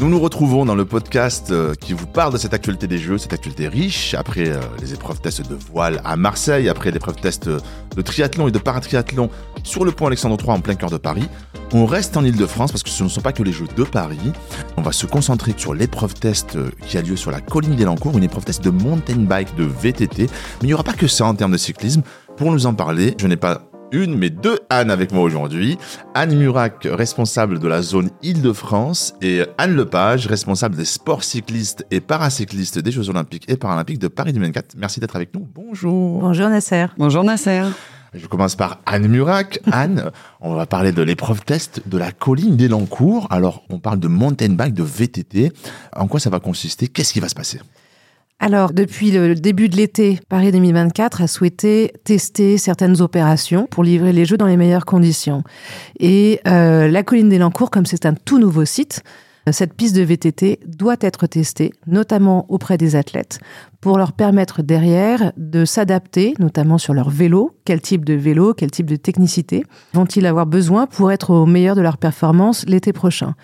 Nous nous retrouvons dans le podcast euh, qui vous parle de cette actualité des jeux, cette actualité riche, après euh, les épreuves tests de voile à Marseille, après l'épreuve test de triathlon et de paratriathlon sur le pont Alexandre III en plein cœur de Paris. On reste en Ile-de-France parce que ce ne sont pas que les Jeux de Paris. On va se concentrer sur l'épreuve test euh, qui a lieu sur la colline d'Elancourt, une épreuve test de mountain bike, de VTT. Mais il n'y aura pas que ça en termes de cyclisme. Pour nous en parler, je n'ai pas une, mais deux Anne avec moi aujourd'hui. Anne Murac, responsable de la zone Île-de-France, et Anne Lepage, responsable des sports cyclistes et paracyclistes des Jeux Olympiques et Paralympiques de Paris 2024. Merci d'être avec nous. Bonjour. Bonjour Nasser. Bonjour Nasser. Je commence par Anne Murac. Anne, on va parler de l'épreuve test de la colline d'Elancourt. Alors, on parle de mountain bike, de VTT. En quoi ça va consister? Qu'est-ce qui va se passer? Alors, depuis le début de l'été, Paris 2024 a souhaité tester certaines opérations pour livrer les Jeux dans les meilleures conditions. Et euh, la colline d'Elancourt, comme c'est un tout nouveau site, cette piste de VTT doit être testée, notamment auprès des athlètes, pour leur permettre derrière de s'adapter, notamment sur leur vélo, quel type de vélo, quel type de technicité vont-ils avoir besoin pour être au meilleur de leur performance l'été prochain?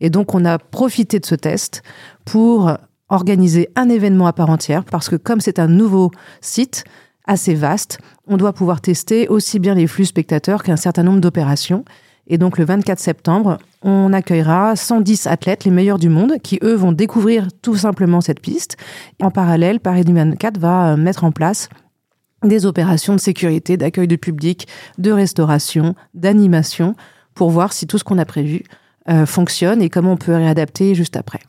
Et donc on a profité de ce test pour organiser un événement à part entière parce que comme c'est un nouveau site assez vaste, on doit pouvoir tester aussi bien les flux spectateurs qu'un certain nombre d'opérations. Et donc le 24 septembre, on accueillera 110 athlètes, les meilleurs du monde, qui eux vont découvrir tout simplement cette piste. En parallèle, Paris 2024 va euh, mettre en place des opérations de sécurité, d'accueil de public, de restauration, d'animation, pour voir si tout ce qu'on a prévu euh, fonctionne et comment on peut réadapter juste après.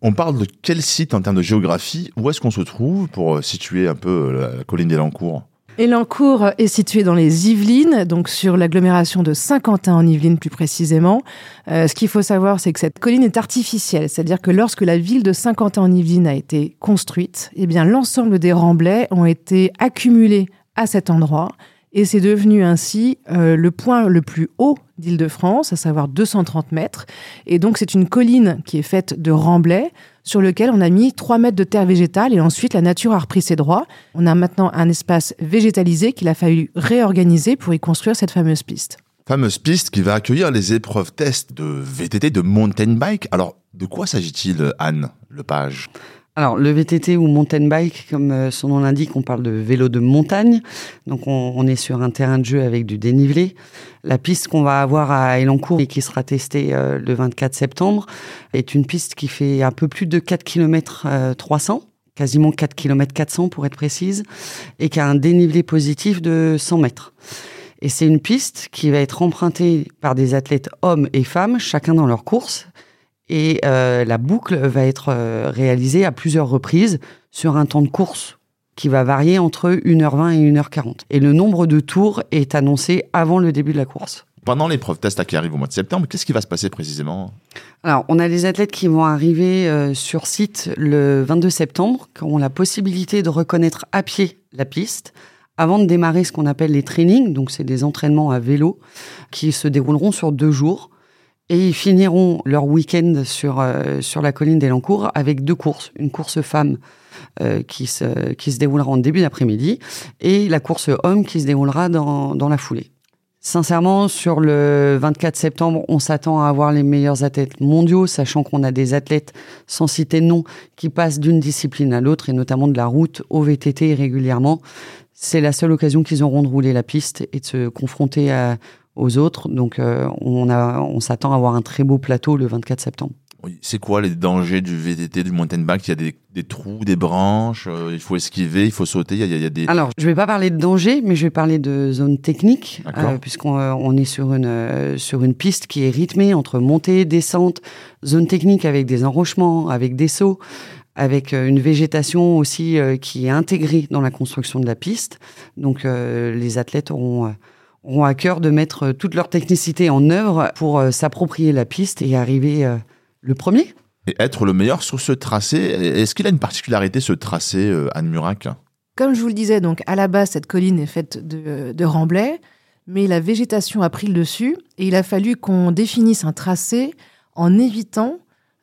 On parle de quel site en termes de géographie? Où est-ce qu'on se trouve pour euh, situer un peu euh, la colline d'Elancourt Elancourt est situé dans les Yvelines, donc sur l'agglomération de Saint-Quentin en Yvelines plus précisément. Euh, ce qu'il faut savoir, c'est que cette colline est artificielle, c'est-à-dire que lorsque la ville de Saint-Quentin en Yvelines a été construite, eh bien l'ensemble des remblais ont été accumulés à cet endroit et c'est devenu ainsi euh, le point le plus haut d'Île-de-France, à savoir 230 mètres. Et donc c'est une colline qui est faite de remblais sur lequel on a mis 3 mètres de terre végétale et ensuite la nature a repris ses droits. On a maintenant un espace végétalisé qu'il a fallu réorganiser pour y construire cette fameuse piste. Fameuse piste qui va accueillir les épreuves tests de VTT, de mountain bike. Alors, de quoi s'agit-il, Anne Lepage? Alors, le VTT ou mountain bike, comme euh, son nom l'indique, on parle de vélo de montagne. Donc, on, est sur un terrain de jeu avec du dénivelé. La piste qu'on va avoir à Elancourt et qui sera testée euh, le 24 septembre est une piste qui fait un peu plus de 4 km 300 quasiment 4 km 400 pour être précise, et qui a un dénivelé positif de 100 mètres. Et c'est une piste qui va être empruntée par des athlètes hommes et femmes, chacun dans leur course, et euh, la boucle va être euh, réalisée à plusieurs reprises sur un temps de course qui va varier entre 1h20 et 1h40. Et le nombre de tours est annoncé avant le début de la course. Pendant l'épreuve test qui arrive au mois de septembre, qu'est-ce qui va se passer précisément? Alors, on a des athlètes qui vont arriver euh, sur site le 22 septembre, qui auront la possibilité de reconnaître à pied la piste avant de démarrer ce qu'on appelle les trainings. Donc, c'est des entraînements à vélo qui se dérouleront sur deux jours. Et ils finiront leur week-end sur, euh, sur la colline d'Elancourt avec deux courses. Une course femme euh, qui, se, qui se déroulera en début d'après-midi et la course homme qui se déroulera dans, dans la foulée. Sincèrement, sur le 24 septembre, on s'attend à avoir les meilleurs athlètes mondiaux, sachant qu'on a des athlètes, sans citer nom, qui passent d'une discipline à l'autre, et notamment de la route au VTT régulièrement. C'est la seule occasion qu'ils auront de rouler la piste et de se confronter à, aux autres. Donc euh, on, a, on s'attend à avoir un très beau plateau le 24 septembre. C'est quoi les dangers du VTT, du mountain bike? Il y a des, trous, des branches, euh, il faut esquiver, il faut sauter, il y, a, des... Alors, je vais pas parler de danger, mais je vais parler de zone technique, euh, puisqu'on on est sur une, sur une piste qui est rythmée entre montée, descente, zone technique avec des enrochements, avec des sauts, avec une végétation aussi qui est intégrée dans la construction de la piste. Donc, les athlètes auront ont à cœur de mettre euh, toute leur technicité en œuvre pour euh, s'approprier la piste et arriver euh, le premier. Et être le meilleur sur ce tracé, est-ce qu'il a une particularité ce tracé, Anne Murac? Comme je vous le disais, donc à la base, cette colline est faite de, de remblais, mais la végétation a pris le dessus et il a fallu qu'on définisse un tracé en évitant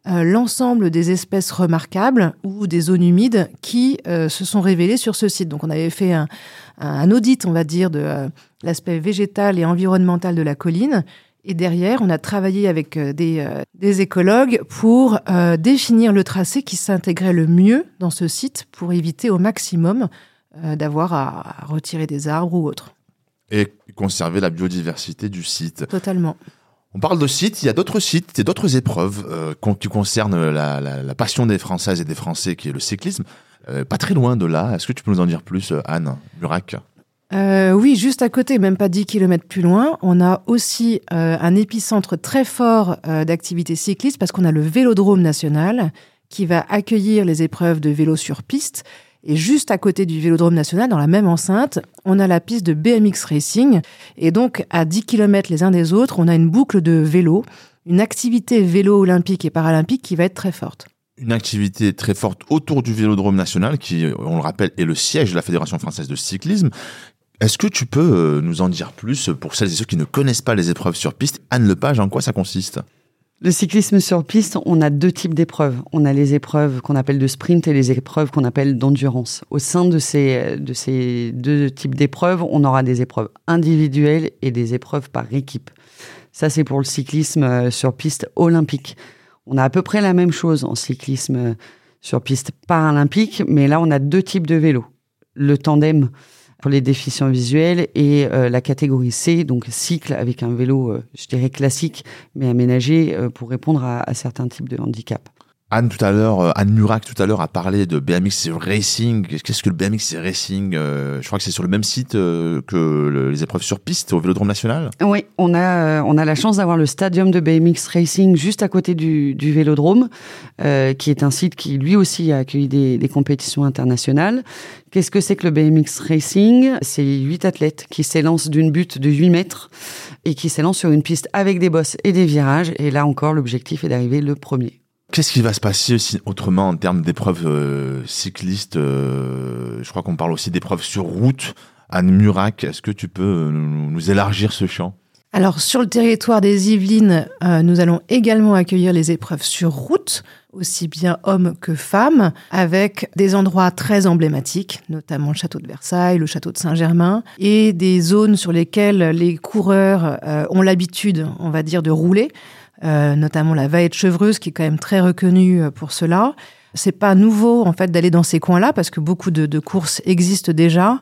euh, l'ensemble des espèces remarquables ou des zones humides qui euh, se sont révélées sur ce site. Donc on avait fait un, un audit, on va dire, de euh, l'aspect végétal et environnemental de la colline. Et derrière, on a travaillé avec des, des écologues pour définir le tracé qui s'intégrait le mieux dans ce site pour éviter au maximum d'avoir à retirer des arbres ou autres. Et conserver la biodiversité du site. Totalement. On parle de sites, il y a d'autres sites, et d'autres épreuves euh, qui concernent la, la, passion des Françaises et des Français, qui est le cyclisme. Euh, pas très loin de là. Est-ce que tu peux nous en dire plus, euh, Anne Murac euh, oui, juste à côté, même pas 10 km plus loin, on a aussi un épicentre très fort d'activités cyclistes parce qu'on a le Vélodrome national qui va accueillir les épreuves de vélo sur piste et juste à côté du Vélodrome national, dans la même enceinte, on a la piste de BMX Racing. Et donc, à 10 km les uns des autres, on a une boucle de vélo, une activité vélo olympique et paralympique qui va être très forte. Une activité très forte autour du Vélodrome national, qui, on le rappelle, est le siège de la Fédération française de cyclisme. Est-ce que tu peux euh, nous en dire plus pour celles et ceux qui ne connaissent pas les épreuves sur piste? Anne Lepage, en quoi ça consiste? Le cyclisme sur piste, on a deux types d'épreuves. On a les épreuves qu'on appelle de sprint et les épreuves qu'on appelle d'endurance. Au sein de ces, de ces deux types d'épreuves, on aura des épreuves individuelles et des épreuves par équipe. Ça, c'est pour le cyclisme euh, sur piste olympique. On a à peu près la même chose en cyclisme euh, sur piste paralympique, mais là, on a deux types de vélos. Le tandem, pour les déficients visuels et euh, la catégorie C, donc cycle avec un vélo, euh, je dirais classique, mais aménagé euh, pour répondre à, à, certains types de handicaps. Anne tout à l'heure, euh, Anne Murac tout à l'heure a parlé de BMX Racing. Qu'est-ce que le BMX Racing euh, Je crois que c'est sur le même site euh, que le, les épreuves sur piste au Vélodrome National? Oui, on a on a la chance d'avoir le stadium de BMX Racing juste à côté du, Vélodrome, qui est un site qui lui aussi a accueilli des, des compétitions internationales. Qu'est-ce que c'est que le BMX Racing? C'est huit athlètes qui s'élancent d'une butte de 8 mètres et qui s'élancent sur une piste avec des bosses et des virages. Et là encore, l'objectif est d'arriver le premier. Qu'est-ce qui va se passer autrement en termes d'épreuves euh, cyclistes euh, Je crois qu'on parle aussi d'épreuves sur route. Anne Murac, est-ce que tu peux nous, nous élargir ce champ? Alors, sur le territoire des Yvelines, euh, nous allons également accueillir les épreuves sur route, aussi bien hommes que femmes, avec des endroits très emblématiques, notamment le château de Versailles, le château de Saint-Germain, et des zones sur lesquelles les coureurs euh, ont l'habitude, on va dire, de rouler. Euh, notamment la Vallée de Chevreuse, qui est quand même très reconnue euh, pour cela. C'est pas nouveau en fait d'aller dans ces coins-là parce que beaucoup de, courses existent déjà.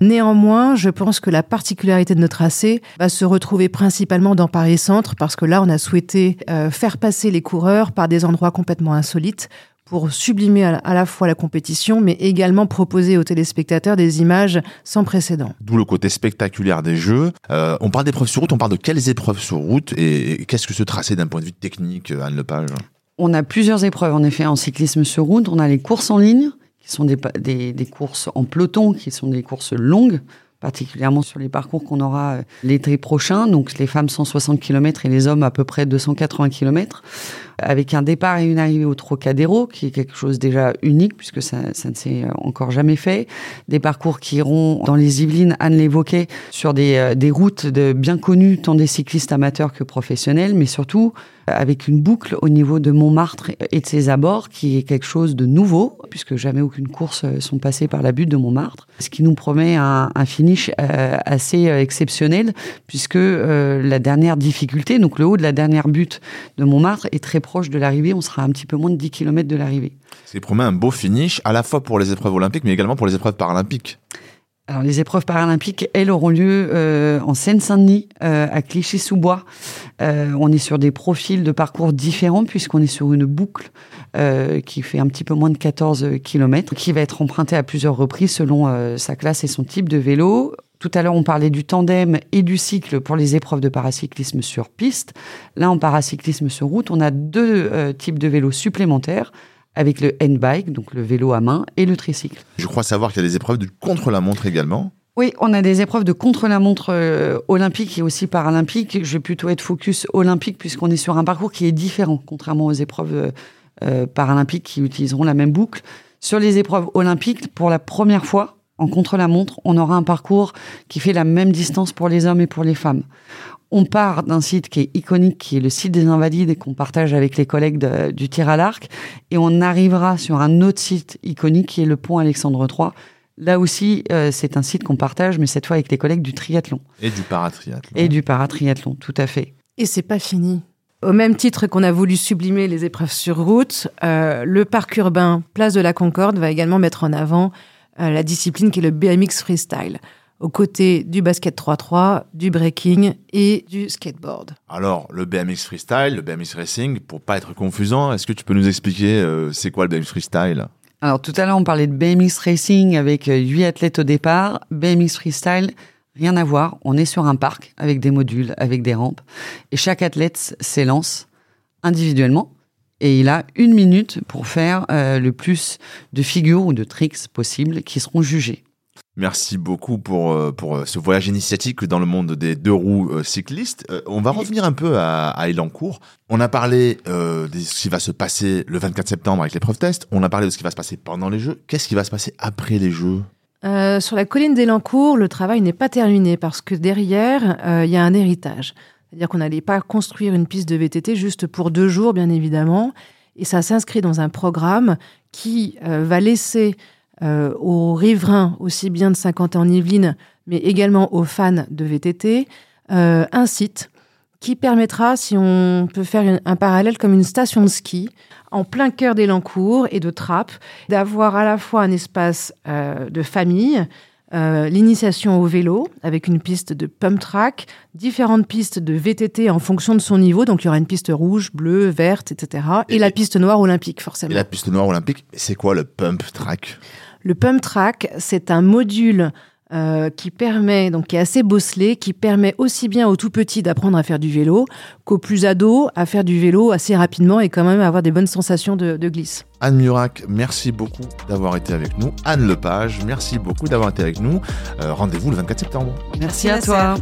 Néanmoins, je pense que la particularité de notre tracé va se retrouver principalement dans Paris Centre parce que là, on a souhaité euh, faire passer les coureurs par des endroits complètement insolites pour sublimer à la fois la compétition, mais également proposer aux téléspectateurs des images sans précédent. D'où le côté spectaculaire des jeux. Euh, on parle d'épreuves sur route, on parle de quelles épreuves sur route et, et qu'est-ce que ce tracé d'un point de vue technique, Anne Lepage? On a plusieurs épreuves en effet en cyclisme sur route. On a les courses en ligne, qui sont des, des, des courses en peloton, qui sont des courses longues particulièrement sur les parcours qu'on aura l'été prochain, donc les femmes 160 km et les hommes à peu près 280 km avec un départ et une arrivée au Trocadéro, qui est quelque chose déjà unique, puisque ça, ne s'est encore jamais fait. Des parcours qui iront dans les Yvelines, Anne l'évoquait, sur des, des routes de, bien connues, tant des cyclistes amateurs que professionnels, mais surtout avec une boucle au niveau de Montmartre et de ses abords, qui est quelque chose de nouveau, puisque jamais aucune course sont passées par la butte de Montmartre, ce qui nous promet un, finish euh, assez exceptionnel, puisque euh, la dernière difficulté, donc le haut de la dernière butte de Montmartre, est très proche de l'arrivée, on sera un petit peu moins de 10 km de l'arrivée. C'est promet un beau finish, à la fois pour les épreuves olympiques, mais également pour les épreuves paralympiques. Alors, les épreuves paralympiques, elles auront lieu euh, en Seine-Saint-Denis, euh, à Clichy-sous-Bois. Euh, on est sur des profils de parcours différents puisqu'on est sur une boucle qui fait un petit peu moins de 14 km, qui va être empruntée à plusieurs reprises selon sa classe et son type de vélo. Tout à l'heure, on parlait du tandem et du cycle pour les épreuves de paracyclisme sur piste. Là, en paracyclisme sur route, on a deux euh, types de vélos supplémentaires avec le handbike, donc le vélo à main, et le tricycle. Je crois savoir qu'il y a des épreuves de contre-la-montre également. Oui, on a des épreuves de contre-la-montre euh, olympique et aussi paralympique. Je vais plutôt être focus olympique puisqu'on est sur un parcours qui est différent, contrairement aux épreuves paralympiques qui utiliseront la même boucle. Sur les épreuves olympiques, pour la première fois, en contre-la-montre, on aura un parcours qui fait la même distance pour les hommes et pour les femmes. On part d'un site qui est iconique, qui est le site des Invalides et qu'on partage avec les collègues du tir à l'arc, et on arrivera sur un autre site iconique qui est le pont Alexandre III. Là aussi, euh, c'est un site qu'on partage, mais cette fois avec les collègues du triathlon. Et du paratriathlon. Et du paratriathlon, tout à fait. Et c'est pas fini. Au même titre qu'on a voulu sublimer les épreuves sur route, euh, le parc urbain Place de la Concorde va également mettre en avant euh, la discipline qui est le BMX freestyle aux côtés du basket 3-3, du breaking et du skateboard. Alors, le BMX freestyle, le BMX racing, pour pas être confusant, est-ce que tu peux nous expliquer euh, c'est quoi le BMX freestyle? Alors, tout à l'heure, on parlait de BMX racing avec 8 athlètes au départ. BMX freestyle, rien à voir. On est sur un parc avec des modules, avec des rampes. Et chaque athlète s'élance individuellement et il a une minute pour faire euh, le plus de figures ou de tricks possibles qui seront jugés. Merci beaucoup pour, euh, pour euh, ce voyage initiatique dans le monde des deux roues cyclistes. on va revenir un peu à, à Elancourt. On a parlé de ce qui va se passer le 24 septembre avec l'épreuve test. On a parlé de ce qui va se passer pendant les Jeux. Qu'est-ce qui va se passer après les Jeux? Sur la colline d'Elancourt, le travail n'est pas terminé parce que derrière, il y a un héritage. C'est-à-dire qu'on n'allait pas construire une piste de VTT juste pour deux jours, bien évidemment. Et ça s'inscrit dans un programme qui euh, va laisser euh, aux riverains, aussi bien de Saint-Quentin-en-Yvelines, mais également aux fans de VTT, euh, un site qui permettra, si on peut faire un parallèle comme une station de ski, en plein cœur d'Elancourt et de Trappes, d'avoir à la fois un espace de famille, euh, l'initiation au vélo avec une piste de pump track, différentes pistes de VTT en fonction de son niveau. Donc il y aura une piste rouge, bleue, verte, etc. Et, la piste noire olympique, forcément. Et la piste noire olympique, c'est quoi le pump track? Le pump track, c'est un module euh, qui permet, donc qui est assez bosselé, qui permet aussi bien aux tout petits d'apprendre à faire du vélo qu'aux plus ados à faire du vélo assez rapidement et quand même avoir des bonnes sensations de, glisse. Anne Murac, merci beaucoup d'avoir été avec nous. Anne Lepage, merci beaucoup d'avoir été avec nous. Euh, rendez-vous le 24 septembre. Merci, à toi.